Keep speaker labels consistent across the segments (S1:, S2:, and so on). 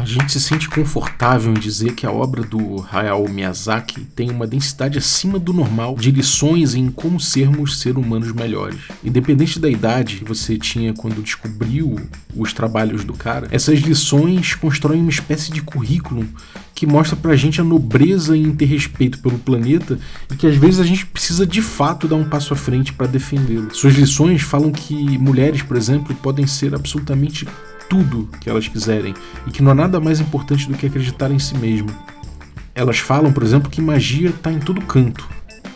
S1: A gente se sente confortável em dizer que a obra do Hayao Miyazaki tem uma densidade acima do normal de lições em como sermos seres humanos melhores. Independente da idade que você tinha quando descobriu os trabalhos do cara, essas lições constroem uma espécie de currículo que mostra pra gente a nobreza em ter respeito pelo planeta e que às vezes a gente precisa de fato dar um passo à frente para defendê-lo. Suas lições falam que mulheres, por exemplo, podem ser absolutamente tudo que elas quiserem e que não há nada mais importante do que acreditar em si mesma. Elas falam, por exemplo, que magia está em todo canto,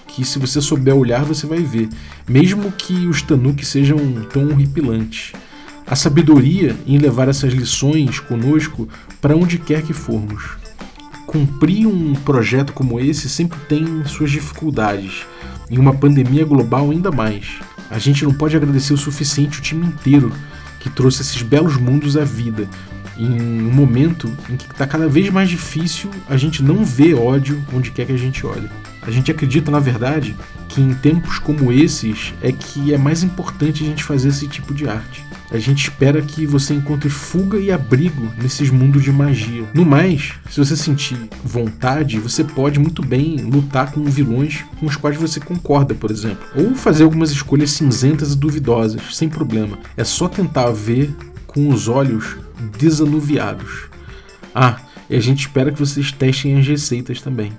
S1: que se você souber olhar você vai ver, mesmo que os tanuki sejam tão horripilantes. A sabedoria em levar essas lições conosco para onde quer que formos. Cumprir um projeto como esse sempre tem suas dificuldades, em uma pandemia global ainda mais. A gente não pode agradecer o suficiente o time inteiro que trouxe esses belos mundos à vida, em um momento em que está cada vez mais difícil a gente não ver ódio onde quer que a gente olhe. A gente acredita, na verdade, que em tempos como esses é que é mais importante a gente fazer esse tipo de arte. A gente espera que você encontre fuga e abrigo nesses mundos de magia. No mais, se você sentir vontade, você pode muito bem lutar com vilões com os quais você concorda, por exemplo. Ou fazer algumas escolhas cinzentas e duvidosas, sem problema. É só tentar ver com os olhos desanuviados. Ah, e a gente espera que vocês testem as receitas também.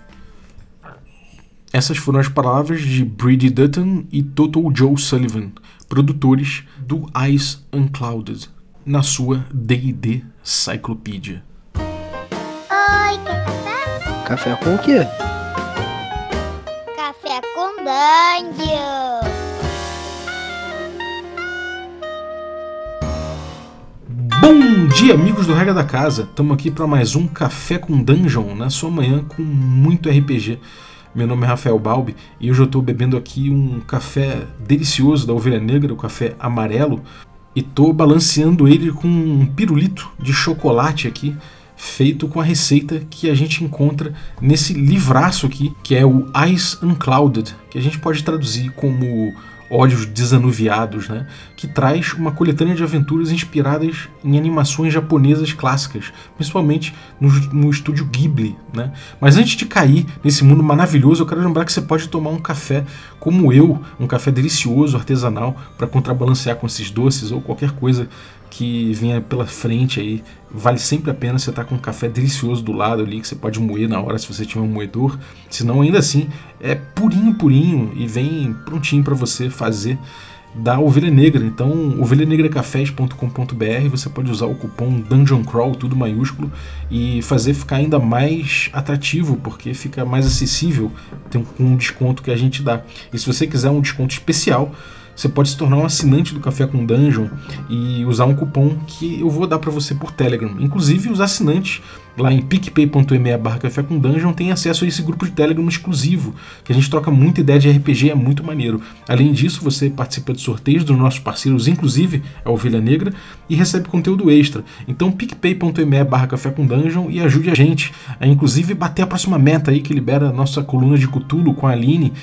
S1: Essas foram as palavras de Brady Dutton e Total Joe Sullivan, produtores do Ice Unclouded, na sua D&D Cyclopedia.
S2: Oi, quer café?
S3: Café com o quê?
S2: Café com Dungeon.
S1: Bom dia, amigos do Regra da Casa. Estamos aqui para mais um Café com Dungeon na sua manhã com muito RPG. Meu nome é Rafael Balbi e hoje eu estou bebendo aqui um café delicioso da Ovelha Negra, o café amarelo, e estou balanceando ele com um pirulito de chocolate aqui, feito com a receita que a gente encontra nesse livraço aqui, que é o Ice Unclouded, que a gente pode traduzir como Olhos Desanuviados, né? que traz uma coletânea de aventuras inspiradas em animações japonesas clássicas, principalmente no, no estúdio Ghibli. Né? Mas antes de cair nesse mundo maravilhoso, eu quero lembrar que você pode tomar um café como eu, um café delicioso, artesanal, para contrabalancear com esses doces ou qualquer coisa que venha pela frente aí. Vale sempre a pena você estar tá com um café delicioso do lado ali, que você pode moer na hora se você tiver um moedor. Senão, ainda assim, é purinho, purinho e vem prontinho para você fazer da Ovelha Negra. Então, ovelhanegracafés.com.br, você pode usar o cupom Dungeon Crawl, tudo maiúsculo, e fazer ficar ainda mais atrativo, porque fica mais acessível com um desconto que a gente dá. E se você quiser um desconto especial, você pode se tornar um assinante do Café com Dungeon e usar um cupom que eu vou dar para você por Telegram. Inclusive, os assinantes lá em picpay.me barra café com dungeon tem acesso a esse grupo de Telegram exclusivo, que a gente troca muita ideia de RPG, é muito maneiro. Além disso, você participa de sorteios dos nossos parceiros, inclusive a Ovelha Negra, e recebe conteúdo extra. Então picpay.me barra café com dungeon e ajude a gente a inclusive bater a próxima meta aí que libera a nossa coluna de Cutulo com a Aline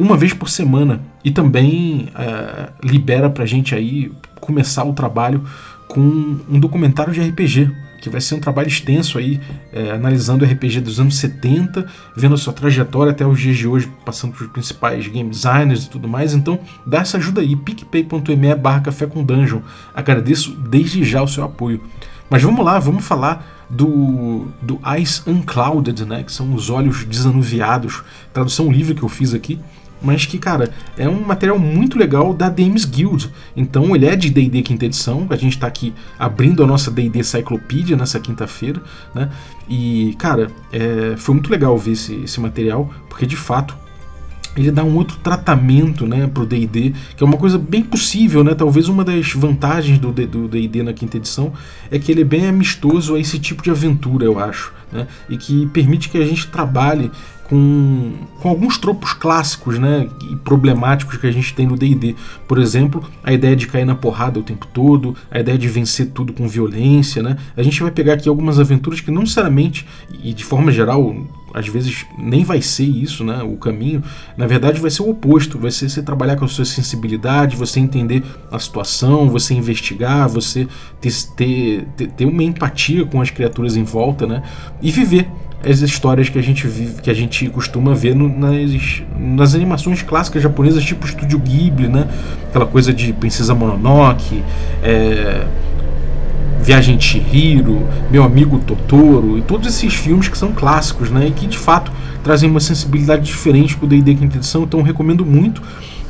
S1: uma vez por semana e também é, libera pra gente aí começar o trabalho com um documentário de RPG, que vai ser um trabalho extenso aí, é, analisando o RPG dos anos 70, vendo a sua trajetória até os dias de hoje, passando pelos principais game designers e tudo mais. Então, dá essa ajuda aí, picpay.me barra café com dungeon. Agradeço desde já o seu apoio. Mas vamos lá, vamos falar do, do Ice Unclouded, né, que são os olhos desanuviados, tradução livre que eu fiz aqui mas que, cara, é um material muito legal da Dames Guild. Então ele é de D&D quinta edição, a gente está aqui abrindo a nossa D&D Cyclopedia nessa quinta-feira, né? E, cara, é, foi muito legal ver esse, esse material, porque de fato ele dá um outro tratamento né, para o D&D, que é uma coisa bem possível, né? Talvez uma das vantagens do D&D na quinta edição é que ele é bem amistoso a esse tipo de aventura, eu acho, né? E que permite que a gente trabalhe com, com alguns tropos clássicos né, e problemáticos que a gente tem no DD. Por exemplo, a ideia de cair na porrada o tempo todo, a ideia de vencer tudo com violência. Né? A gente vai pegar aqui algumas aventuras que não necessariamente, e de forma geral, às vezes nem vai ser isso, né? O caminho, na verdade, vai ser o oposto. Vai ser você trabalhar com a sua sensibilidade, você entender a situação, você investigar, você ter, ter, ter uma empatia com as criaturas em volta, né? E viver as histórias que a gente vive, que a gente costuma ver no, nas, nas animações clássicas japonesas, tipo Estúdio Ghibli, né? Aquela coisa de Princesa Mononoke, é, Viagem de Chihiro, Meu Amigo Totoro e todos esses filmes que são clássicos, né? E que de fato trazem uma sensibilidade diferente para o D&D Quinta Edição, então recomendo muito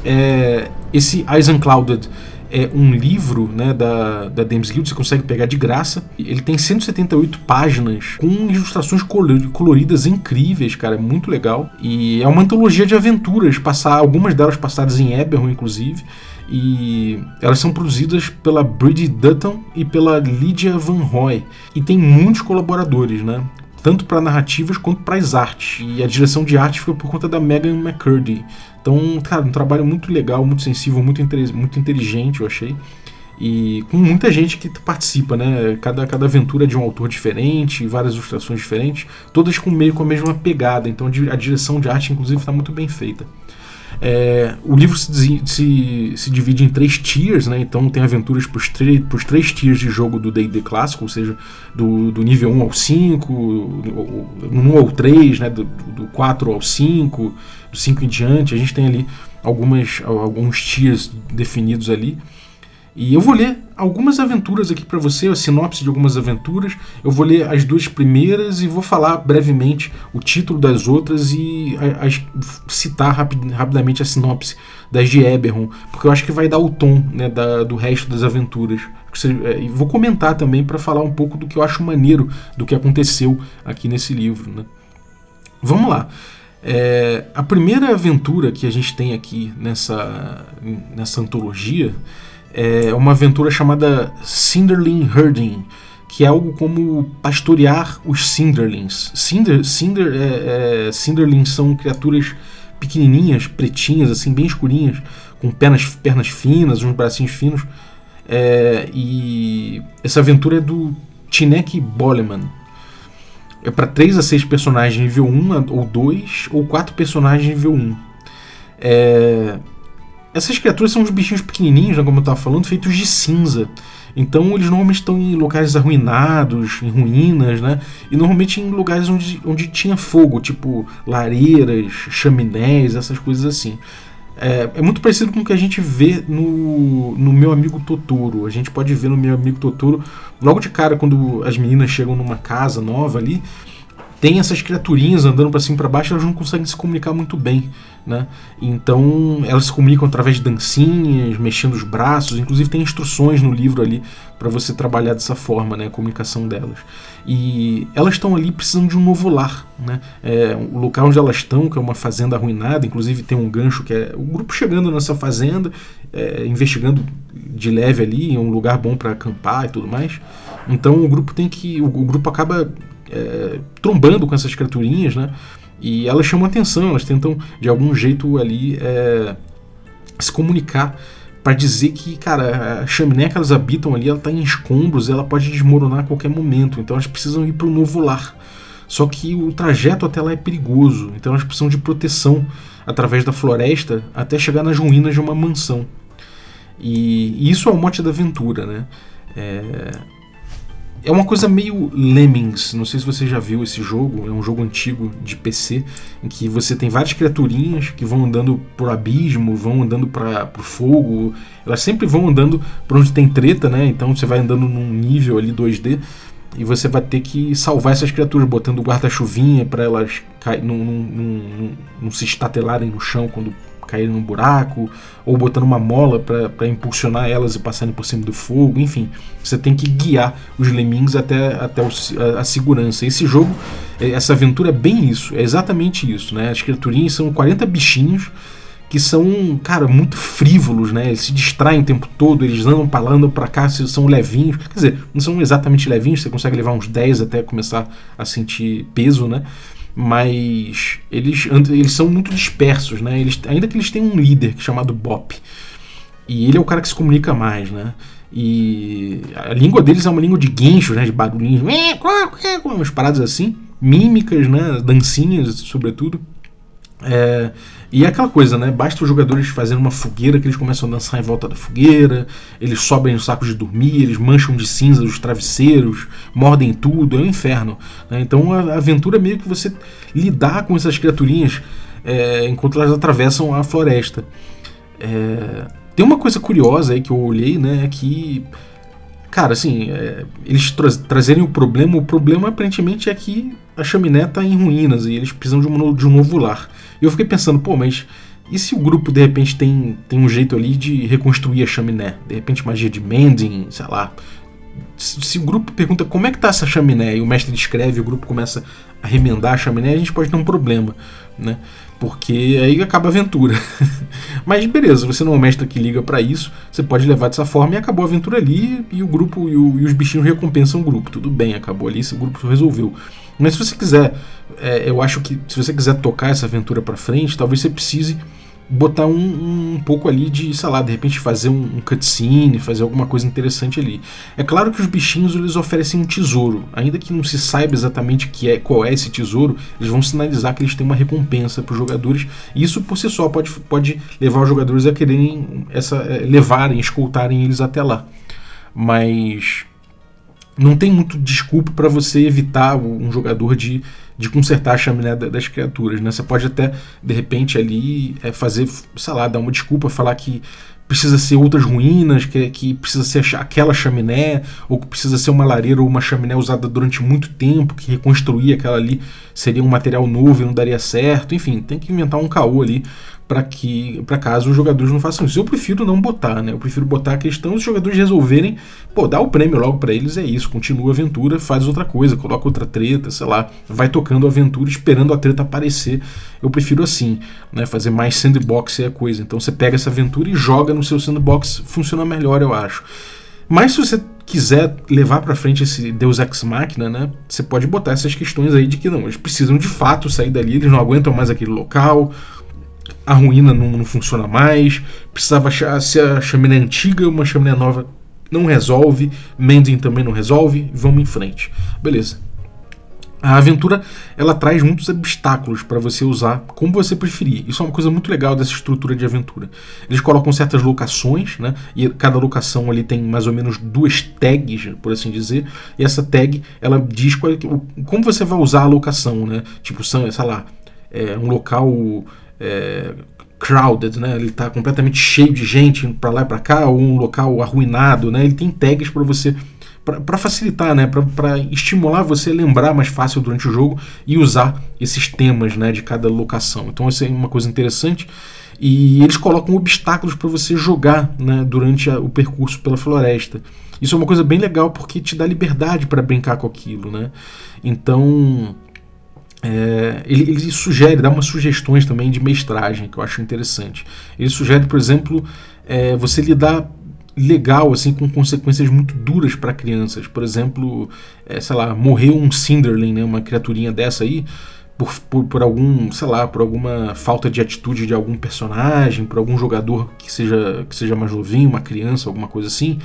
S1: é, esse Eyes Unclouded é um livro né, da, da Dames Guild, você consegue pegar de graça. Ele tem 178 páginas com ilustrações coloridas incríveis, cara, é muito legal. E é uma antologia de aventuras, passar algumas delas passadas em Eberron, inclusive. E elas são produzidas pela Bridget Dutton e pela Lydia Van Roy. E tem muitos colaboradores, né? tanto para narrativas quanto para as artes. E a direção de arte foi por conta da Megan McCurdy. Então, cara, um trabalho muito legal, muito sensível, muito, muito inteligente, eu achei. E com muita gente que participa, né? Cada, cada aventura é de um autor diferente, várias ilustrações diferentes, todas com meio com a mesma pegada. Então a direção de arte, inclusive, está muito bem feita. É, o livro se, se, se, divide em três tiers, né? então tem aventuras para os três tiers de jogo do D&D clássico, ou seja, do, do nível 1 ao 5, 1 ao 3, né? do, do 4 ao 5, do 5 em diante, a gente tem ali algumas, alguns tiers definidos ali. E eu vou ler algumas aventuras aqui para você, a sinopse de algumas aventuras. Eu vou ler as duas primeiras e vou falar brevemente o título das outras e a, a, citar rapid, rapidamente a sinopse das de Eberron, porque eu acho que vai dar o tom né, da, do resto das aventuras. É, e vou comentar também para falar um pouco do que eu acho maneiro do que aconteceu aqui nesse livro. Né? Vamos lá. É, a primeira aventura que a gente tem aqui nessa, nessa antologia é uma aventura chamada Cinderling Herding, que é algo como pastorear os Cinderlings. Cinder, Cinder, é, é, Cinderlings são criaturas pequenininhas, pretinhas, assim, bem escurinhas, com pernas, pernas finas, uns bracinhos finos. É, e essa aventura é do Tinek Boleman. É para 3 a 6 personagens nível 1 ou 2, ou 4 personagens nível 1. É, essas criaturas são uns bichinhos pequenininhos, né, como eu estava falando, feitos de cinza. Então eles normalmente estão em locais arruinados, em ruínas, né? E normalmente em lugares onde, onde tinha fogo, tipo lareiras, chaminés, essas coisas assim. É, é, muito parecido com o que a gente vê no, no Meu Amigo Totoro. A gente pode ver no Meu Amigo Totoro, logo de cara, quando as meninas chegam numa casa nova ali, tem essas criaturinhas andando para cima e para baixo, elas não conseguem se comunicar muito bem, né? Então, elas se comunicam através de dancinhas, mexendo os braços, inclusive tem instruções no livro ali para você trabalhar dessa forma, né, a comunicação delas. E elas estão ali precisando de um novo lar, né? É, o local onde elas estão, que é uma fazenda arruinada, inclusive tem um gancho que é o grupo chegando nessa fazenda, é, investigando de leve ali, é um lugar bom para acampar e tudo mais. Então o grupo tem que, o, o grupo acaba é, trombando com essas criaturinhas, né? E elas chamam atenção, elas tentam de algum jeito ali é, se comunicar para dizer que, cara, a chaminé que elas habitam ali, ela tá em escombros, ela pode desmoronar a qualquer momento, então elas precisam ir para um novo lar. Só que o trajeto até lá é perigoso, então elas precisam de proteção através da floresta até chegar nas ruínas de uma mansão. E, e isso é o mote da aventura, né? É, é uma coisa meio Lemmings, não sei se você já viu esse jogo, é um jogo antigo de PC, em que você tem várias criaturinhas que vão andando por abismo, vão andando para pro fogo, elas sempre vão andando por onde tem treta, né? Então você vai andando num nível ali 2D e você vai ter que salvar essas criaturas, botando guarda-chuvinha para elas não, não se estatelarem no chão quando caírem num buraco, ou botando uma mola para impulsionar elas e passarem por cima do fogo, enfim. Você tem que guiar os lemmings até, até o, a, a, segurança. Esse jogo, é, essa aventura é bem isso, é exatamente isso. Né? As criaturinhas são 40 bichinhos que são, cara, muito frívolos, né? Eles se distraem o tempo todo, eles andam para lá, andam para cá, são levinhos. Quer dizer, não são exatamente levinhos, você consegue levar uns 10 até começar a sentir peso, né? Mas eles, eles são muito dispersos, né? Eles, ainda que eles tenham um líder chamado Bop. E ele é o cara que se comunica mais, né? E a língua deles é uma língua de guincho, né? De barulhinhos, umas paradas assim, mímicas, né? Dancinhas, sobretudo. É, e é aquela coisa, né? Basta os jogadores fazerem uma fogueira que eles começam a dançar em volta da fogueira, eles sobem os sacos de dormir, eles mancham de cinza os travesseiros, mordem tudo, é um inferno. Né? Então a aventura é meio que você lidar com essas criaturinhas é, enquanto elas atravessam a floresta. É, tem uma coisa curiosa aí que eu olhei, né? É que, cara, assim, é, eles tra trazerem o problema, o problema aparentemente é que a chaminé está em ruínas e eles precisam de um, de um novo lar. E eu fiquei pensando, pô, mas e se o grupo de repente tem, tem um jeito ali de reconstruir a chaminé? De repente magia de mending, sei lá. Se, o grupo pergunta como é que tá essa chaminé e o mestre descreve o grupo começa a remendar a chaminé, a gente pode ter um problema, né? Porque aí acaba a aventura. Mas beleza, você não é o mestre que liga para isso, você pode levar dessa forma e acabou a aventura ali e o grupo e, o, e os bichinhos recompensam o grupo. Tudo bem, acabou ali, o grupo resolveu. Mas se você quiser, é, eu acho que se você quiser tocar essa aventura para frente, talvez você precise botar um, um, pouco ali de, sei lá, de repente fazer um, um, cutscene, fazer alguma coisa interessante ali. É claro que os bichinhos eles oferecem um tesouro, ainda que não se saiba exatamente que é, qual é esse tesouro, eles vão sinalizar que eles têm uma recompensa para os jogadores, e isso por si só pode, pode levar os jogadores a quererem essa, é, levarem, escoltarem eles até lá. Mas não tem muito desculpa para você evitar um jogador de, de consertar a chaminé das criaturas. Né? Você pode até, de repente, ali é, fazer, sei lá, dar uma desculpa, falar que precisa ser outras ruínas, que, que precisa ser aquela chaminé, ou que precisa ser uma lareira ou uma chaminé usada durante muito tempo, que reconstruir aquela ali seria um material novo e não daria certo. Enfim, tem que inventar um caô ali para que para caso os jogadores não façam isso. Eu prefiro não botar, né? Eu prefiro botar a questão os jogadores resolverem, pô, dá o prêmio logo para eles, é isso, continua a aventura, faz outra coisa, coloca outra treta, sei lá, vai tocando a aventura esperando a treta aparecer. Eu prefiro assim, né? Fazer mais sandbox é a coisa. Então você pega essa aventura e joga no seu sandbox, funciona melhor, eu acho. Mas se você quiser levar para frente esse Deus Ex Machina, né? Você pode botar essas questões aí de que não, eles precisam de fato sair dali, eles não aguentam mais aquele local, a ruína não, não funciona mais, precisava achar se a chaminé é antiga, uma chaminé nova não resolve, Mending também não resolve, vamos em frente. Beleza. A aventura ela traz muitos obstáculos para você usar como você preferir. Isso é uma coisa muito legal dessa estrutura de aventura. Eles colocam certas locações, né? E cada locação ali tem mais ou menos duas tags, por assim dizer. E essa tag ela diz qual, como você vai usar a locação, né? Tipo, sei lá, é um local é, crowded, né? Ele está completamente cheio de gente para lá e para cá, ou um local arruinado, né? Ele tem tags para você para facilitar, né, para estimular você a lembrar mais fácil durante o jogo e usar esses temas, né, de cada locação. Então isso é uma coisa interessante. E eles colocam obstáculos para você jogar, né, durante a, o percurso pela floresta. Isso é uma coisa bem legal porque te dá liberdade para brincar com aquilo, né? Então é, ele, ele, sugere, dá umas sugestões também de mestragem que eu acho interessante. Ele sugere, por exemplo, é, você lidar legal assim com consequências muito duras para crianças. Por exemplo, é, sei lá, morreu um Cinderling, né, uma criaturinha dessa aí, por, por, por, algum, sei lá, por alguma falta de atitude de algum personagem, por algum jogador que seja, que seja mais novinho, uma criança, alguma coisa assim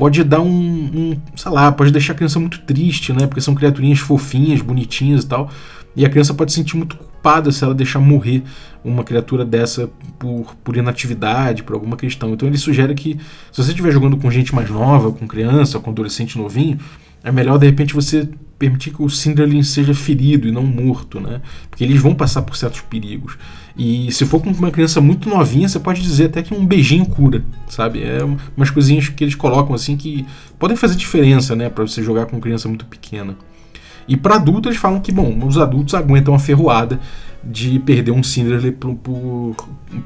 S1: pode dar um, um, sei lá, pode deixar a criança muito triste, né? Porque são criaturinhas fofinhas, bonitinhas e tal. E a criança pode se sentir muito culpada se ela deixar morrer uma criatura dessa por, por inatividade, por alguma questão. Então ele sugere que se você estiver jogando com gente mais nova, com criança, com adolescente novinho, é melhor de repente você permitir que o Cinderling seja ferido e não morto, né? Porque eles vão passar por certos perigos. E se for com uma criança muito novinha, você pode dizer até que um beijinho cura, sabe? É umas coisinhas que eles colocam assim que podem fazer diferença, né, para você jogar com criança muito pequena. E para adultos eles falam que, bom, os adultos aguentam a ferroada de perder um Cinderly por, por,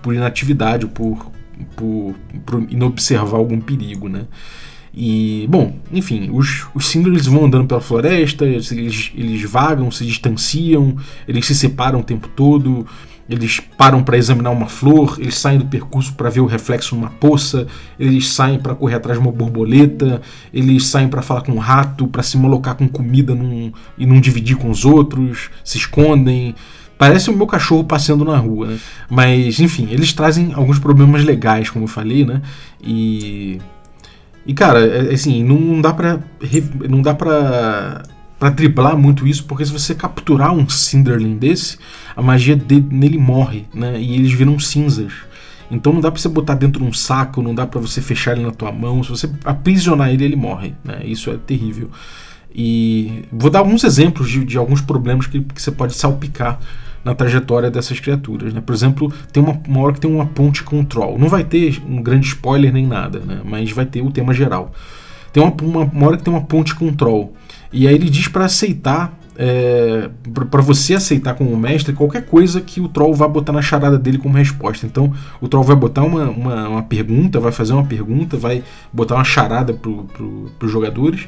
S1: por inatividade, por, por, por inobservar algum perigo, né? E, bom, enfim, os, os Cinderlings vão andando pela floresta, eles, eles vagam, se distanciam, eles se separam o tempo todo. Eles param para examinar uma flor, eles saem do percurso para ver o reflexo numa poça, eles saem para correr atrás de uma borboleta, eles saem para falar com um rato, para se malocar com comida num, e não dividir com os outros, se escondem. Parece o meu cachorro passeando na rua, né? Mas, enfim, eles trazem alguns problemas legais, como eu falei, né? E. E, cara, é, assim, não dá pra. Não dá pra para triplar muito isso, porque se você capturar um Cinderling desse, a magia dele, nele morre, né? E eles viram cinzas. Então não dá para você botar dentro de um saco, não dá para você fechar ele na tua mão. Se você aprisionar ele, ele morre, né? Isso é terrível. E vou dar alguns exemplos de, de alguns problemas que, que, você pode salpicar na trajetória dessas criaturas. Né? Por exemplo, tem uma, uma hora que tem uma ponte com troll. Não vai ter um grande spoiler nem nada, né? mas vai ter o tema geral. Tem uma, uma, uma hora que tem uma ponte com troll. E aí ele diz para aceitar, é, para você aceitar como mestre qualquer coisa que o troll vá botar na charada dele como resposta. Então o troll vai botar uma, uma, uma pergunta, vai fazer uma pergunta, vai botar uma charada para pro, os jogadores.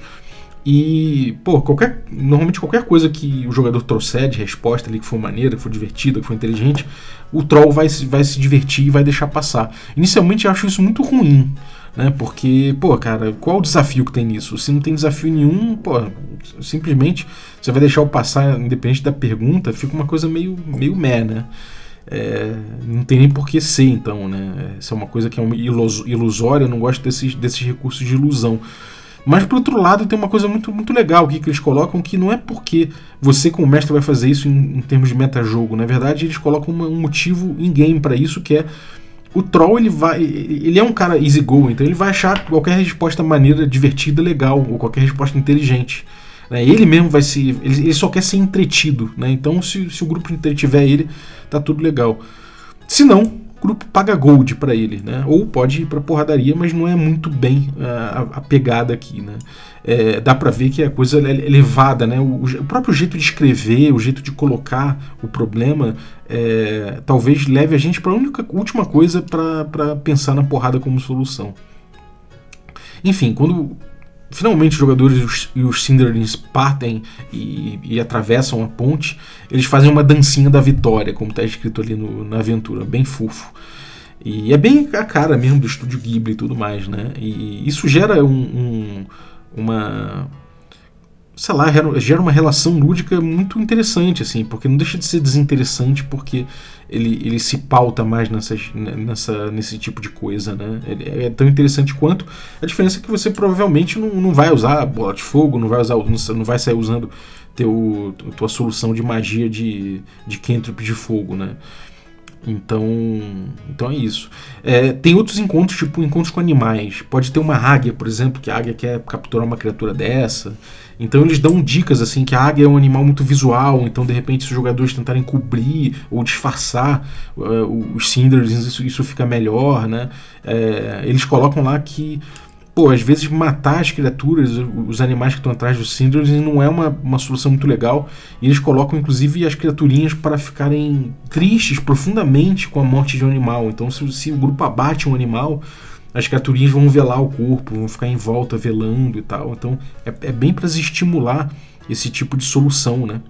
S1: E, pô, qualquer, normalmente qualquer coisa que o jogador trouxer de resposta ali, que for maneira, que for divertida, que for inteligente, o troll vai, vai se divertir e vai deixar passar. Inicialmente eu acho isso muito ruim, né? Porque, pô, cara, qual o desafio que tem nisso? Se não tem desafio nenhum, pô, simplesmente você vai deixar o passar, independente da pergunta, fica uma coisa meio, meio meh, né? É, não tem nem por que ser, então, né? Isso é uma coisa que é ilusória, eu não gosto desses, desses recursos de ilusão. Mas por outro lado, tem uma coisa muito, muito legal aqui que eles colocam que não é porque você como mestre vai fazer isso em, em termos de metajogo. Na verdade, eles colocam uma, um motivo em game para isso que é o troll ele vai. Ele é um cara easy go, então ele vai achar qualquer resposta maneira, divertida, legal, ou qualquer resposta inteligente. Né? Ele mesmo vai se. Ele, ele, só quer ser entretido. Né? Então, se, se o grupo entretiver ele, tá tudo legal. Se não, grupo paga gold para ele, né? Ou pode ir pra porradaria, mas não é muito bem a, a pegada aqui, né? é, dá para ver que a coisa é elevada, né? O, o, próprio jeito de escrever, o jeito de colocar o problema, é, talvez leve a gente para a única última coisa para pensar na porrada como solução. Enfim, quando finalmente os jogadores e os, e Cinderlings partem e, e, atravessam a ponte, eles fazem uma dancinha da vitória, como está escrito ali no, na aventura, bem fofo. E é bem a cara mesmo do estúdio Ghibli e tudo mais, né? E isso gera um, um uma sei lá, gera uma relação lúdica muito interessante, assim, porque não deixa de ser desinteressante porque ele, ele se pauta mais nessas, nessa, nesse tipo de coisa, né? Ele é tão interessante quanto. A diferença é que você provavelmente não, não vai usar bola de fogo, não vai usar, não vai sair usando teu, tua solução de magia de, de cantrip de fogo, né? Então, então é isso. É, tem outros encontros, tipo encontros com animais. Pode ter uma águia, por exemplo, que a águia quer capturar uma criatura dessa. Então eles dão dicas assim que a águia é um animal muito visual, então de repente se os jogadores tentarem cobrir ou disfarçar uh, os cinders, isso, isso fica melhor, né? É, eles colocam lá que pô, às vezes matar as criaturas, os animais que estão atrás dos Syndromes, não é uma, uma solução muito legal. E eles colocam, inclusive, as criaturinhas para ficarem tristes profundamente com a morte de um animal. Então, se, se o grupo abate um animal, as criaturinhas vão velar o corpo, vão ficar em volta velando e tal. Então, é, é bem para estimular esse tipo de solução, né?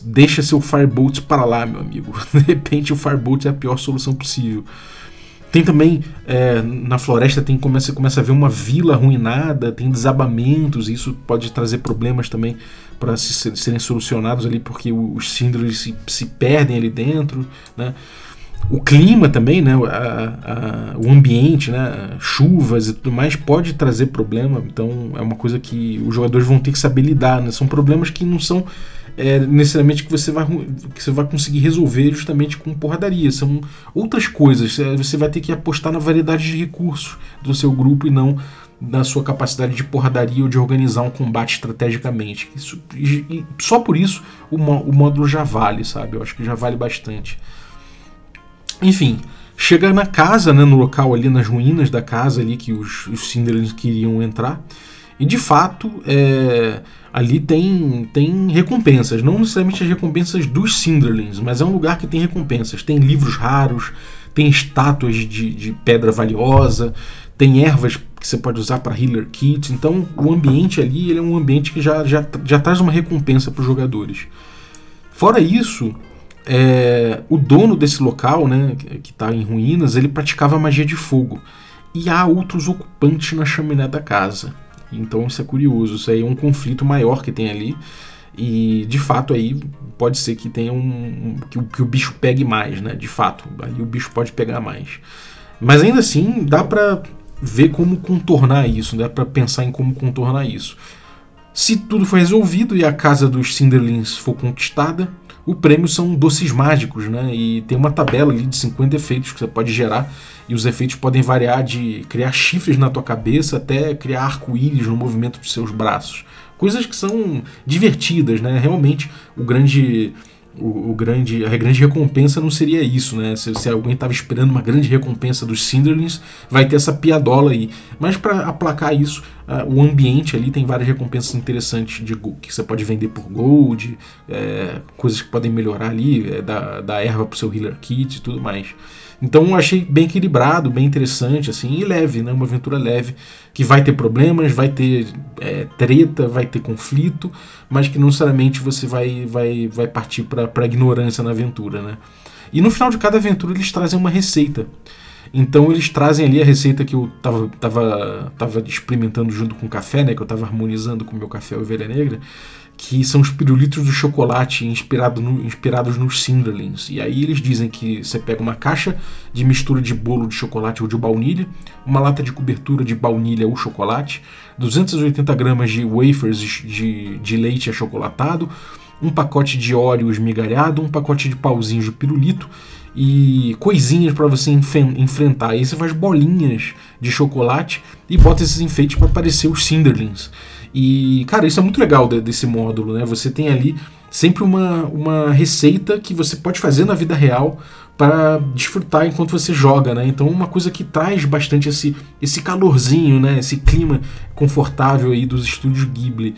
S1: Deixa seu Firebolt para lá, meu amigo. De repente, o Firebolt é a pior solução possível. Tem também é, na floresta tem começa começa a ver uma vila arruinada, tem desabamentos, e isso pode trazer problemas também para se, serem solucionados ali porque os síndromes se, se perdem ali dentro, né? O clima também, né, a, a, o ambiente, né, chuvas e tudo mais pode trazer problema. Então é uma coisa que os jogadores vão ter que saber lidar. Né? São problemas que não são é, necessariamente que você, vai, que você vai conseguir resolver justamente com porradaria. São outras coisas. É, você vai ter que apostar na variedade de recursos do seu grupo e não na sua capacidade de porradaria ou de organizar um combate estrategicamente. Isso, e, e só por isso o, o módulo já vale, sabe? Eu acho que já vale bastante. Enfim, chega na casa, né, no local ali, nas ruínas da casa ali que os, os Cinderlands queriam entrar. E de fato, é, ali tem, tem recompensas. Não necessariamente as recompensas dos Cinderlings, mas é um lugar que tem recompensas. Tem livros raros, tem estátuas de, de pedra valiosa, tem ervas que você pode usar para healer kits. Então o ambiente ali ele é um ambiente que já, já, já traz uma recompensa para os jogadores. Fora isso, é, o dono desse local, né, que está em ruínas, ele praticava magia de fogo. E há outros ocupantes na chaminé da casa. Então isso é curioso, isso aí é um conflito maior que tem ali. E de fato aí pode ser que tenha um. que, que o bicho pegue mais, né? De fato, aí o bicho pode pegar mais. Mas ainda assim dá para ver como contornar isso, dá para pensar em como contornar isso. Se tudo for resolvido e a casa dos Cinderlings for conquistada, o prêmio são doces mágicos, né? E tem uma tabela ali de 50 efeitos que você pode gerar. E os efeitos podem variar de criar chifres na tua cabeça até criar arco-íris no movimento dos seus braços. Coisas que são divertidas, né? Realmente o grande o, o, grande, a grande recompensa não seria isso, né? Se, se alguém estava esperando uma grande recompensa dos Cinderlings, vai ter essa piadola aí. Mas para aplacar isso, uh, o ambiente ali tem várias recompensas interessantes de que você pode vender por gold, é, coisas que podem melhorar ali, é, da, da erva para o seu healer kit e tudo mais. Então achei bem equilibrado, bem interessante, assim, e leve, né? Uma aventura leve, que vai ter problemas, vai ter é, treta, vai ter conflito, mas que não necessariamente você vai, vai, vai partir para ignorância na aventura, né? E no final de cada aventura eles trazem uma receita. Então eles trazem ali a receita que eu tava, tava, tava experimentando junto com o café, né? Que eu tava harmonizando com o meu café Ovelha Negra que são os pirulitos do chocolate inspirado no, inspirados nos Cinderlings. E aí eles dizem que você pega uma caixa de mistura de bolo de chocolate ou de baunilha, uma lata de cobertura de baunilha ou chocolate, 280 gramas de wafers de, de leite achocolatado, um pacote de óleo esmigalhado, um pacote de pauzinhos de pirulito e coisinhas para você enfrentar. Aí você faz bolinhas de chocolate e bota esses enfeites para parecer os Cinderlings. E, cara, isso é muito legal desse módulo, né? Você tem ali sempre uma, uma receita que você pode fazer na vida real para desfrutar enquanto você joga, né? Então uma coisa que traz bastante esse, esse calorzinho, né? Esse clima confortável aí dos estúdios Ghibli.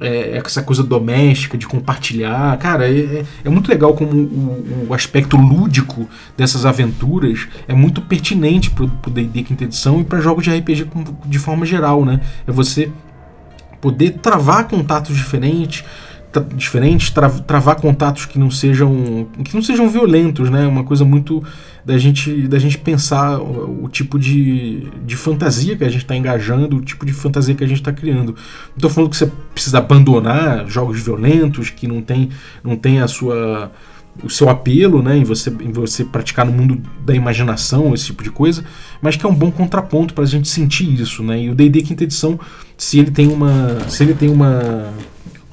S1: É, é essa coisa doméstica de compartilhar, cara, é, é, é muito legal como o, o, aspecto lúdico dessas aventuras é muito pertinente para o D&D quinta edição e para jogos de RPG de forma geral, né? É você poder travar contatos diferentes, tra diferentes, tra travar contatos que não sejam que não sejam violentos, né? Uma coisa muito da gente da gente pensar o, o tipo de, de fantasia que a gente está engajando, o tipo de fantasia que a gente está criando. Não estou falando que você precisa abandonar jogos violentos que não tem não tem a sua o seu apelo, né, em você, em você praticar no mundo da imaginação, esse tipo de coisa, mas que é um bom contraponto para a gente sentir isso, né? E o D&D quinta edição, se ele tem uma, se ele tem uma,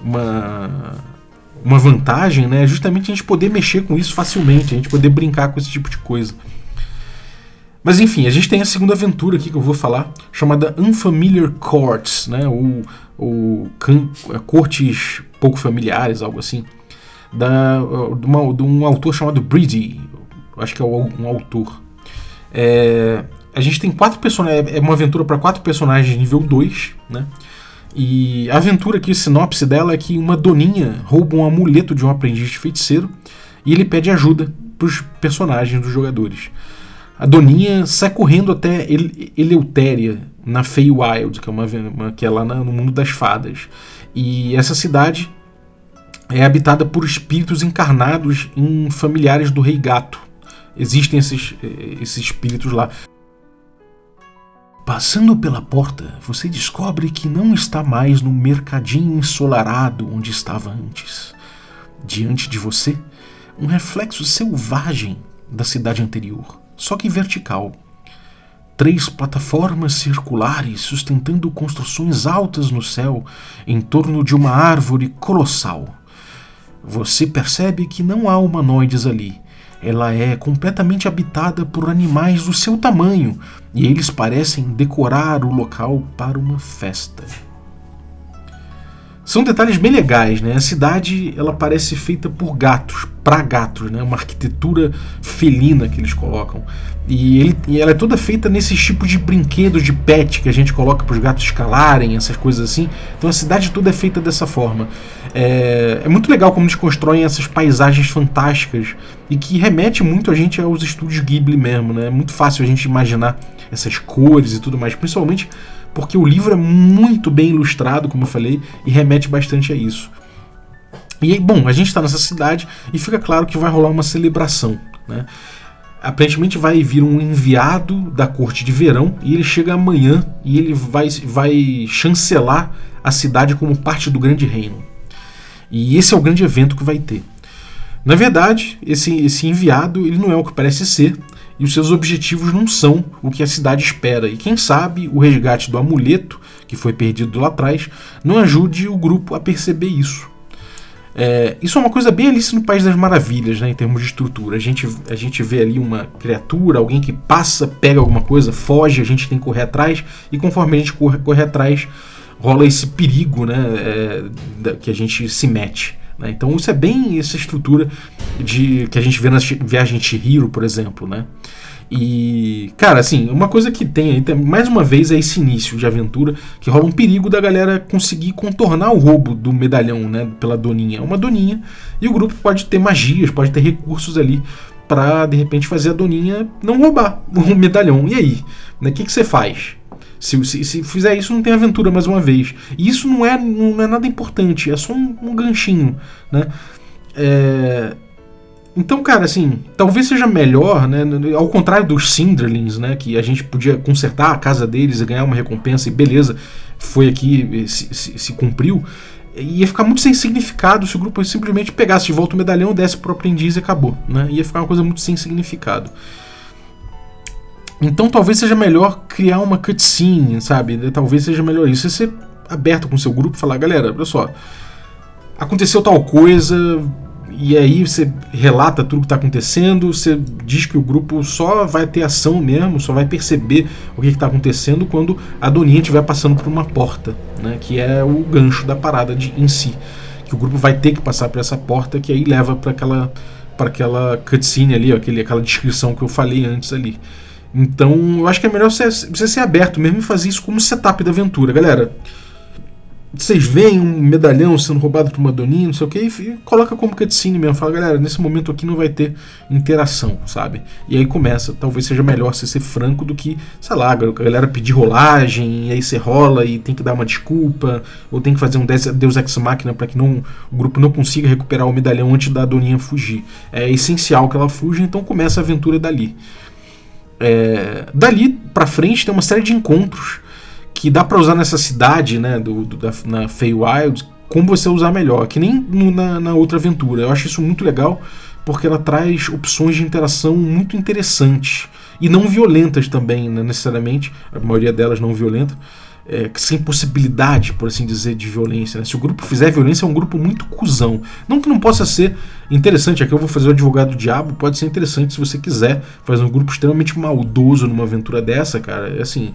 S1: uma, uma vantagem, né, é justamente a gente poder mexer com isso facilmente, a gente poder brincar com esse tipo de coisa. Mas enfim, a gente tem a segunda aventura aqui que eu vou falar, chamada Unfamiliar Courts, né, ou, ou cortes pouco familiares, algo assim da, de, uma, de um autor chamado Brady, acho que é um autor. É, a gente tem quatro personagens, é uma aventura para quatro personagens nível 2, né? E a aventura aqui, a sinopse dela é que uma doninha rouba um amuleto de um aprendiz de feiticeiro e ele pede ajuda para os personagens dos jogadores. A doninha sai correndo até Eleutéria, na Feywild, que é, uma, uma, que é lá na, no mundo das fadas. E essa cidade é habitada por espíritos encarnados em familiares do Rei Gato. Existem esses, eh, esses espíritos lá. Passando pela porta, você descobre que não está mais no mercadinho ensolarado onde estava antes. Diante de você, um reflexo selvagem da cidade anterior, só que vertical. Três plataformas circulares sustentando construções altas no céu em torno de uma árvore colossal. Você percebe que não há humanoides ali. Ela é completamente habitada por animais do seu tamanho e eles parecem decorar o local para uma festa. São detalhes bem legais, né? A cidade ela parece feita por gatos, para gatos, né? Uma arquitetura felina que eles colocam. E, ele, e ela é toda feita nesses tipos de brinquedos de pet que a gente coloca para os gatos escalarem, essas coisas assim. Então a cidade toda é feita dessa forma. É, é muito legal como eles constroem essas paisagens fantásticas e que remete muito a gente aos estúdios Ghibli mesmo, né? É muito fácil a gente imaginar essas cores e tudo mais, principalmente porque o livro é muito bem ilustrado, como eu falei, e remete bastante a isso. E aí, bom, a gente está nessa cidade e fica claro que vai rolar uma celebração, né? Aparentemente vai vir um enviado da corte de verão e ele chega amanhã e ele vai, vai chancelar a cidade como parte do grande reino. E esse é o grande evento que vai ter. Na verdade, esse, esse enviado ele não é o que parece ser e os seus objetivos não são o que a cidade espera. E quem sabe o resgate do amuleto, que foi perdido lá atrás, não ajude o grupo a perceber isso. É, isso é uma coisa bem Alice no País das Maravilhas, né, em termos de estrutura. A gente, a gente vê ali uma criatura, alguém que passa, pega alguma coisa, foge, a gente tem que correr atrás, e conforme a gente corre, corre atrás, rola esse perigo né, é, que a gente se mete. Né? Então isso é bem essa estrutura de que a gente vê na Viagem Chihiro, por exemplo. Né? E, cara, assim, uma coisa que tem aí, mais uma vez, é esse início de aventura, que rola um perigo da galera conseguir contornar o roubo do medalhão, né, pela doninha. É uma doninha, e o grupo pode ter magias, pode ter recursos ali para de repente fazer a doninha não roubar o medalhão. E aí? O né, que, que você faz? Se, se, se, fizer isso, não tem aventura mais uma vez. E isso não é, não é nada importante, é só um, um ganchinho, né? É, então, cara, assim, talvez seja melhor, né? Ao contrário dos Cinderlings, né? Que a gente podia consertar a casa deles e ganhar uma recompensa e beleza, foi aqui, se, se, se cumpriu. Ia ficar muito sem significado se o grupo simplesmente pegasse de volta o medalhão, desse pro aprendiz e acabou, né? Ia ficar uma coisa muito sem significado. Então talvez seja melhor criar uma cutscene, sabe? Talvez seja melhor isso. Você ser aberto com o seu grupo e falar, galera, olha só, aconteceu tal coisa, e aí você relata tudo que está acontecendo, você diz que o grupo só vai ter ação mesmo, só vai perceber o que está acontecendo quando a Doninha estiver passando por uma porta, né, que é o gancho da parada de, em si. Que o grupo vai ter que passar por essa porta, que aí leva para aquela, aquela cutscene ali, ó, aquele, aquela descrição que eu falei antes ali. Então eu acho que é melhor você, você ser aberto mesmo e fazer isso como setup da aventura. Galera, vocês veem um medalhão sendo roubado por uma doninha, não sei o que, e coloca como cutscene mesmo. Fala, galera, nesse momento aqui não vai ter interação, sabe? E aí começa. Talvez seja melhor você ser franco do que, sei lá, a galera pedir rolagem, e aí você rola e tem que dar uma desculpa, ou tem que fazer um Deus Ex Machina para que não, o grupo não consiga recuperar o medalhão antes da doninha fugir. É essencial que ela fuja, então começa a aventura dali. É, dali para frente tem uma série de encontros que dá para usar nessa cidade, né, do, do da, na Feywild, como você usar melhor, que nem no, na, na outra aventura. Eu acho isso muito legal porque ela traz opções de interação muito interessantes e não violentas também, né, necessariamente, a maioria delas não violenta, é, sem possibilidade, por assim dizer, de violência. Né? Se o grupo fizer violência, é um grupo muito cuzão. Não que não possa ser interessante, aqui eu vou fazer o advogado do diabo, pode ser interessante se você quiser fazer um grupo extremamente maldoso numa aventura dessa, cara. Assim,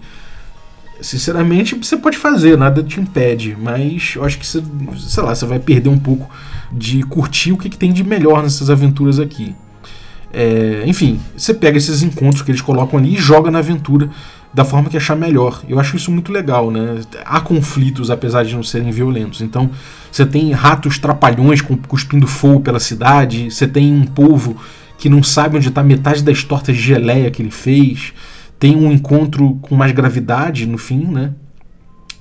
S1: Sinceramente, você pode fazer, nada te impede, mas eu acho que você, sei lá, você vai perder um pouco de curtir o que, que tem de melhor nessas aventuras aqui. É, enfim, você pega esses encontros que eles colocam ali e joga na aventura da forma que achar melhor. Eu acho isso muito legal, né? Há conflitos, apesar de não serem violentos. Então, você tem ratos trapalhões cuspindo fogo pela cidade, você tem um povo que não sabe onde está metade das tortas de geleia que ele fez tem um encontro com mais gravidade no fim, né?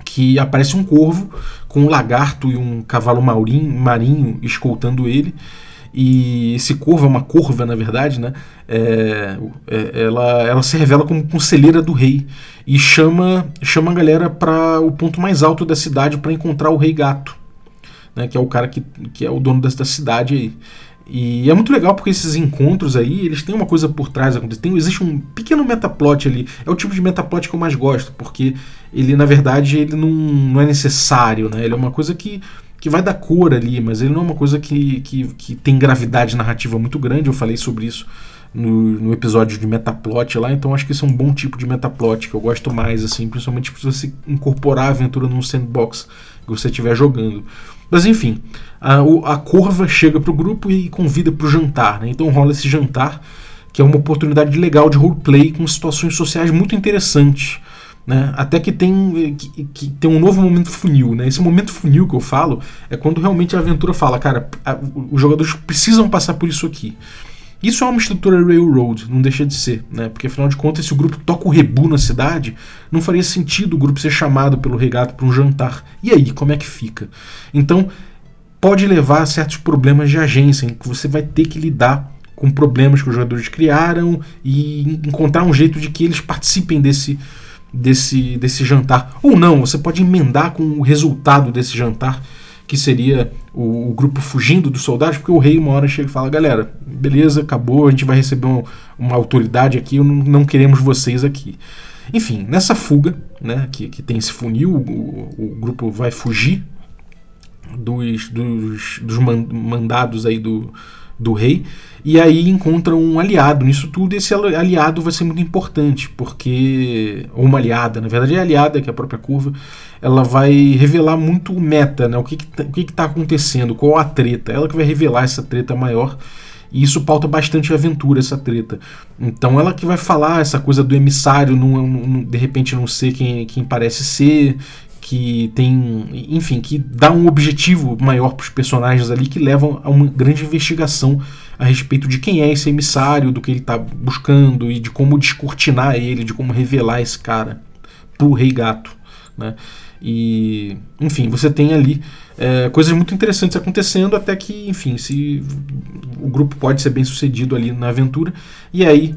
S1: Que aparece um corvo com um lagarto e um cavalo marinho, marinho escoltando ele. E esse corvo é uma corva, na verdade, né? É, é, ela, ela se revela como conselheira do rei e chama, chama a galera para o ponto mais alto da cidade para encontrar o rei gato, né? Que é o cara que, que é o dono dessa cidade aí. E é muito legal porque esses encontros aí, eles têm uma coisa por trás acontecendo. Existe um pequeno metaplot ali. É o tipo de metaplot que eu mais gosto, porque ele, na verdade, ele não, não é necessário, né? Ele é uma coisa que, que vai dar cor ali, mas ele não é uma coisa que, que, que tem gravidade narrativa muito grande. Eu falei sobre isso no, no episódio de metaplot lá, então acho que isso é um bom tipo de metaplot que eu gosto mais, assim, principalmente se você incorporar a aventura num sandbox que você estiver jogando. Mas enfim, a, a Corva chega pro grupo e convida pro jantar, né? Então rola esse jantar, que é uma oportunidade legal de roleplay com situações sociais muito interessantes. Né? Até que tem, que, que, tem um novo momento funil. Né? Esse momento funil que eu falo é quando realmente a aventura fala, cara, a, os jogadores precisam passar por isso aqui. Isso é uma estrutura railroad, não deixa de ser, né? Porque afinal de contas, se o grupo toca o rebu na cidade, não faria sentido o grupo ser chamado pelo regato para um jantar. E aí, como é que fica? Então, pode levar a certos problemas de agência, em que você vai ter que lidar com problemas que os jogadores criaram e encontrar um jeito de que eles participem desse, desse, desse jantar. Ou não, você pode emendar com o resultado desse jantar, que seria o, o grupo fugindo dos soldados, porque o rei uma hora chega e fala: galera, beleza, acabou, a gente vai receber uma, uma autoridade aqui, não, não queremos vocês aqui. Enfim, nessa fuga, né, que, que tem esse funil, o, o grupo vai fugir dos, dos, dos mandados aí do, do rei, e aí encontra um aliado nisso tudo, e esse aliado vai ser muito importante, porque. Ou uma aliada, na verdade é aliada, que é a própria curva, ela vai revelar muito o meta, né? O que, tá, o que, que tá acontecendo, qual a treta. Ela que vai revelar essa treta maior. E isso pauta bastante a aventura, essa treta. Então ela que vai falar essa coisa do emissário, não, não, de repente não ser quem, quem parece ser, que tem, enfim, que dá um objetivo maior para os personagens ali que levam a uma grande investigação a respeito de quem é esse emissário, do que ele está buscando e de como descortinar ele, de como revelar esse cara pro Rei Gato, né? E, enfim, você tem ali é, coisas muito interessantes acontecendo até que, enfim, se o grupo pode ser bem sucedido ali na aventura e aí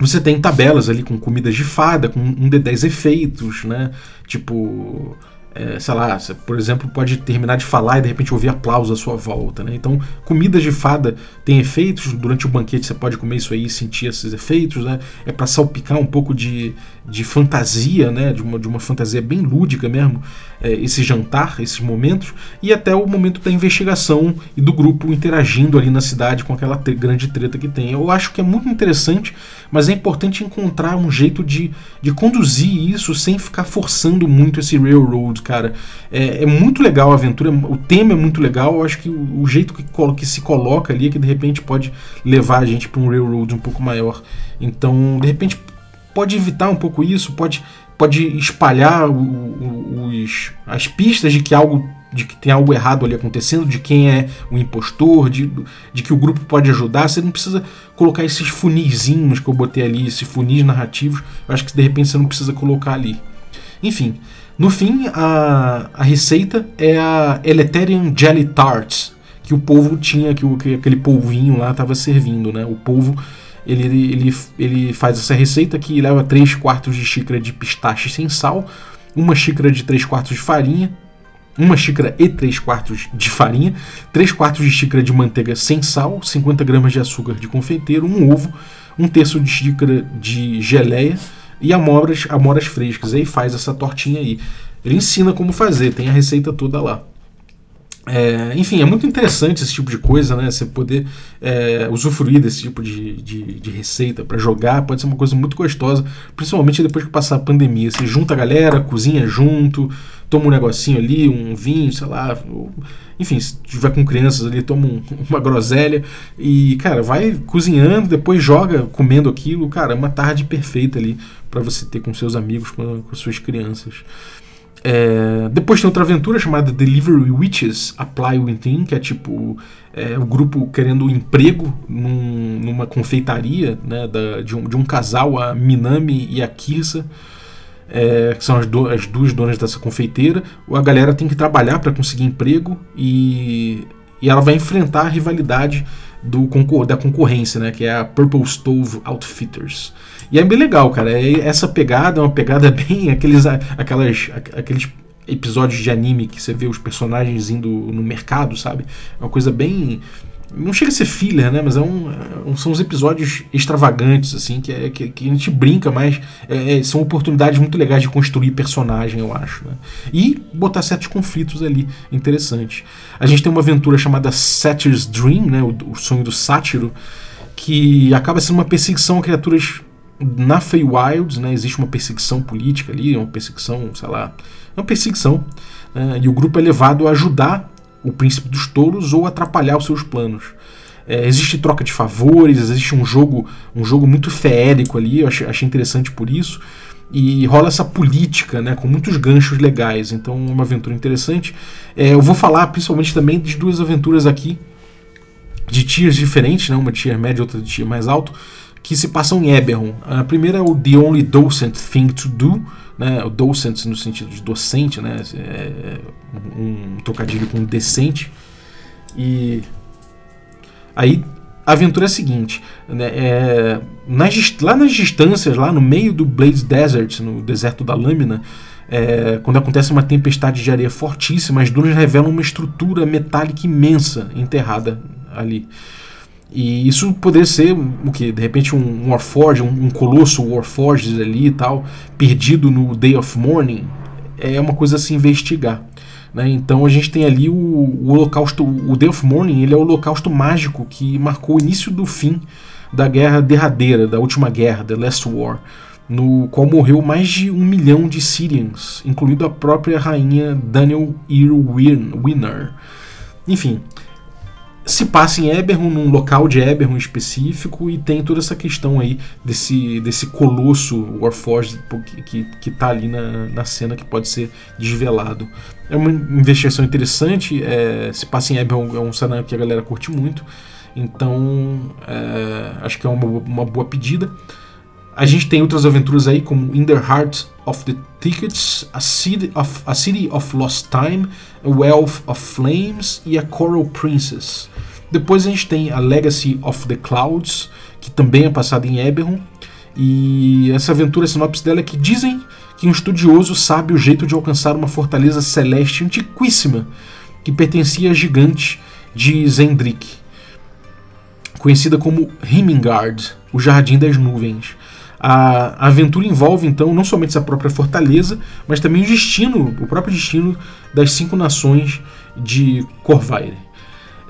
S1: você tem tabelas ali com comidas de fada, com um de 10 efeitos, né? Tipo, é, sei lá, você, por exemplo, pode terminar de falar e de repente ouvir aplausos à sua volta. Né? Então, comidas de fada tem efeitos, durante o banquete você pode comer isso aí e sentir esses efeitos. Né? É para salpicar um pouco de, de fantasia, né? de, uma, de uma fantasia bem lúdica mesmo, é, esse jantar, esses momentos, e até o momento da investigação e do grupo interagindo ali na cidade com aquela grande treta que tem. Eu acho que é muito interessante, mas é importante encontrar um jeito de, de conduzir isso sem ficar forçando muito esse railroad, cara. É, é muito legal a aventura, o tema é muito legal, eu acho que o, o jeito que, que se coloca ali é que de repente pode levar a gente para um railroad um pouco maior. Então, de repente, pode evitar um pouco isso, pode pode espalhar o, o, as pistas de que algo de que tem algo errado ali acontecendo, de quem é o impostor, de, de que o grupo pode ajudar. Você não precisa colocar esses funizinhos que eu botei ali, esses funis narrativos. Eu acho que de repente você não precisa colocar ali. Enfim, no fim, a, a receita é a Eletherian Jelly Tarts, que o povo tinha, que, o, que aquele polvinho lá estava servindo, né? O povo ele, ele, ele faz essa receita que leva 3 quartos de xícara de pistache sem sal, uma xícara de 3 quartos de farinha, uma xícara e 3 quartos de farinha, 3 quartos de xícara de manteiga sem sal, 50 gramas de açúcar de confeiteiro, um ovo, um terço de xícara de geleia. E amoras, amoras frescas. Aí faz essa tortinha aí. Ele ensina como fazer, tem a receita toda lá. É, enfim, é muito interessante esse tipo de coisa, né? Você poder é, usufruir desse tipo de, de, de receita para jogar pode ser uma coisa muito gostosa, principalmente depois que passar a pandemia. Você junta a galera, cozinha junto, toma um negocinho ali, um vinho, sei lá. Ou, enfim, se tiver com crianças ali, toma um, uma groselha e, cara, vai cozinhando, depois joga comendo aquilo. Cara, é uma tarde perfeita ali para você ter com seus amigos, com, com suas crianças. É, depois tem outra aventura chamada Delivery Witches Apply Within, que é tipo é, o grupo querendo um emprego num, numa confeitaria né, da, de, um, de um casal, a Minami e a Kirsa, é, que são as, do, as, duas donas dessa confeiteira. A galera tem que trabalhar para conseguir emprego e, e ela vai enfrentar a rivalidade do, da concorrência, né, que é a Purple Stove Outfitters. E é bem legal, cara. É, essa pegada é uma pegada bem aqueles, aquelas, aqueles episódios de anime que você vê os personagens indo no mercado, sabe? É uma coisa bem não chega a ser filler, né? Mas é um, é são uns episódios extravagantes, assim, que, é, que, que a gente brinca, mas é, é, são oportunidades muito legais de construir personagem, eu acho. Né? E botar certos conflitos ali interessantes. A gente tem uma aventura chamada Satyr's Dream, né? O, o sonho do sátiro, que acaba sendo uma perseguição a criaturas na Feywilds, né, existe uma perseguição política ali, uma perseguição, sei lá, uma perseguição, né, e o grupo é levado a ajudar o príncipe dos touros ou atrapalhar os seus planos. É, existe troca de favores, existe um jogo, um jogo muito feérico ali, eu achei, achei interessante por isso. E rola essa política, né, com muitos ganchos legais. Então, uma aventura interessante. É, eu vou falar principalmente também de duas aventuras aqui, de tiers diferentes, né, uma tier média, outra de tier mais alto que se passam em Eberron. A primeira é o The Only Docent Thing to Do, né, o docent no sentido de docente, né, é um trocadilho com decente. E aí a aventura é a seguinte: né, é, nas, lá nas distâncias, lá no meio do Blaze Desert, no deserto da lâmina, é, quando acontece uma tempestade de areia fortíssima, as dunas revelam uma estrutura metálica imensa enterrada ali. E isso poderia ser o que? De repente um Warforged, um, um colosso Warforged ali e tal, perdido no Day of Mourning, é uma coisa a se investigar. Né? Então a gente tem ali o, o holocausto, o Day of Mourning, ele é o holocausto mágico que marcou o início do fim da guerra derradeira, da última guerra, The Last War, no qual morreu mais de um milhão de Syrians, incluindo a própria rainha Daniel Irwin Enfim, se passa em Eberron, num local de Eberron específico, e tem toda essa questão aí desse, desse colosso Warforged que, que, tá ali na, na cena que pode ser desvelado. É uma investigação interessante, é, se passa em Eberron, é um cenário que a galera curte muito, então é, acho que é uma, uma boa pedida. A gente tem outras aventuras aí, como In the Heart of the Tickets, A City of, a City of Lost Time, A Wealth of Flames e A Coral Princess. Depois a gente tem a Legacy of the Clouds, que também é passada em Eberron. E essa aventura, a sinopse dela é que dizem que um estudioso sabe o jeito de alcançar uma fortaleza celeste antiquíssima que pertencia a gigante de Zendrik, conhecida como Himingard, o Jardim das Nuvens. A aventura envolve então não somente essa própria fortaleza, mas também o destino, o próprio destino das cinco nações de Corvair.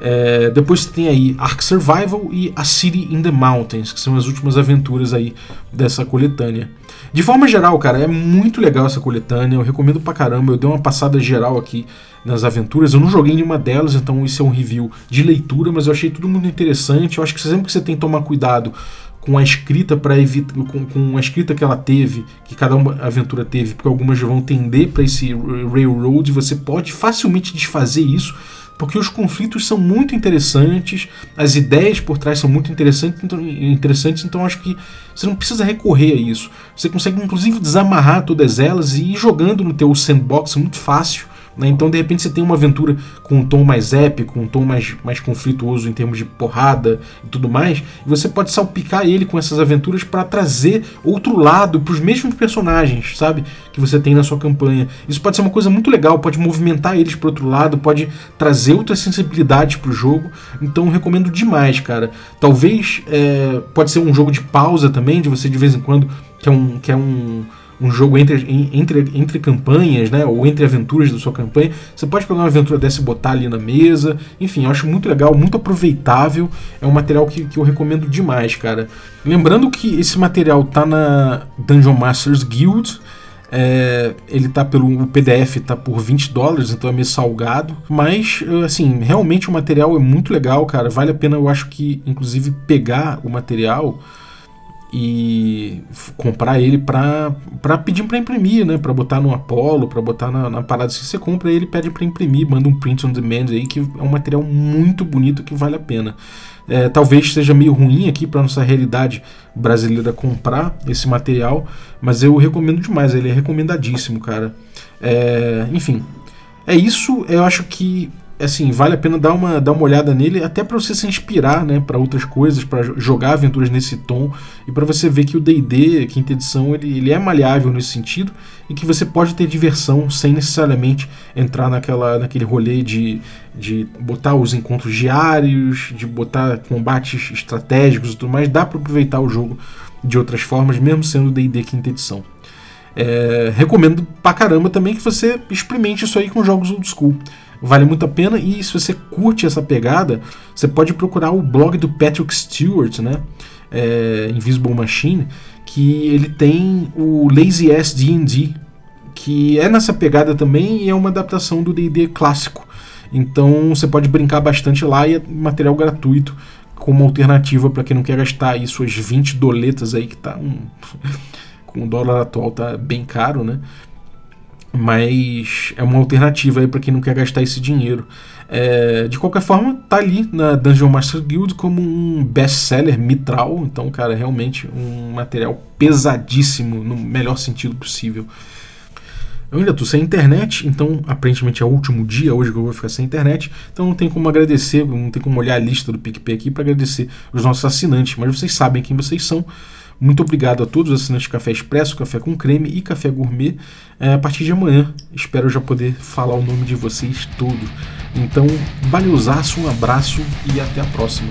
S1: É, depois tem aí Ark Survival e A City in the Mountains, que são as últimas aventuras aí dessa coletânea. De forma geral, cara, é muito legal essa coletânea, eu recomendo pra caramba, eu dei uma passada geral aqui nas aventuras, eu não joguei nenhuma delas, então isso é um review de leitura, mas eu achei tudo muito interessante, eu acho que sempre que você tem que tomar cuidado com a escrita para evitar com, com, a escrita que ela teve, que cada aventura teve, porque algumas vão tender para esse railroad, você pode facilmente desfazer isso, porque os conflitos são muito interessantes, as ideias por trás são muito interessantes, então, interessantes, então acho que você não precisa recorrer a isso. Você consegue inclusive desamarrar todas elas e ir jogando no teu sandbox muito fácil né? Então, de repente, você tem uma aventura com um tom mais épico, um tom mais, mais conflituoso em termos de porrada e tudo mais, e você pode salpicar ele com essas aventuras para trazer outro lado para os mesmos personagens, sabe? Que você tem na sua campanha. Isso pode ser uma coisa muito legal, pode movimentar eles para outro lado, pode trazer outras sensibilidades para o jogo. Então, recomendo demais, cara. Talvez é, pode ser um jogo de pausa também, de você de vez em quando, que é um. Que é um um jogo entre, entre, entre campanhas, né, ou entre aventuras da sua campanha, você pode pegar uma aventura dessa e botar ali na mesa. Enfim, eu acho muito legal, muito aproveitável. É um material que, que eu recomendo demais, cara. Lembrando que esse material tá na Dungeon Masters Guild. É, ele tá pelo o PDF tá por 20 dólares, então é meio salgado. Mas, assim, realmente o material é muito legal, cara. Vale a pena, eu acho que, inclusive, pegar o material e comprar ele para pedir para imprimir, né? Para botar no Apollo, para botar na, na, parada. Se você compra ele, pede para imprimir, manda um print on demand aí, que é um material muito bonito que vale a pena. É, talvez seja meio ruim aqui para nossa realidade brasileira comprar esse material, mas eu recomendo demais, ele é recomendadíssimo, cara. É, enfim, é isso. Eu acho que assim, vale a pena dar uma, dar uma olhada nele, até para você se inspirar, né, para outras coisas, para jogar aventuras nesse tom e para você ver que o D&D, quinta edição, ele, ele é maleável nesse sentido e que você pode ter diversão sem necessariamente entrar naquela, naquele rolê de, de botar os encontros diários, de botar combates estratégicos e tudo mais, dá para aproveitar o jogo de outras formas, mesmo sendo D&D quinta edição. É, recomendo pra caramba também que você experimente isso aí com jogos old school. Vale muito a pena e se você curte essa pegada, você pode procurar o blog do Patrick Stewart, né? É, Invisible Machine, que ele tem o Lazy Ass D&D, que é nessa pegada também e é uma adaptação do D&D clássico. Então você pode brincar bastante lá e é material gratuito como alternativa para quem não quer gastar aí suas 20 doletas aí que tá um com o dólar atual tá bem caro, né? Mas é uma alternativa aí para quem não quer gastar esse dinheiro. É, de qualquer forma, tá ali na Dungeon Master Guild como um best-seller mitral. Então, cara, realmente um material pesadíssimo no melhor sentido possível. Eu ainda tô sem internet, então aparentemente é o último dia hoje que eu vou ficar sem internet. Então não tem como agradecer, não tem como olhar a lista do PicPay aqui para agradecer os nossos assinantes, mas vocês sabem quem vocês são. Muito obrigado a todos os assinantes de Café Expresso, Café com Creme e Café Gourmet. É, a partir de amanhã, espero já poder falar o nome de vocês todos. Então, valeuzaço, um abraço e até a próxima.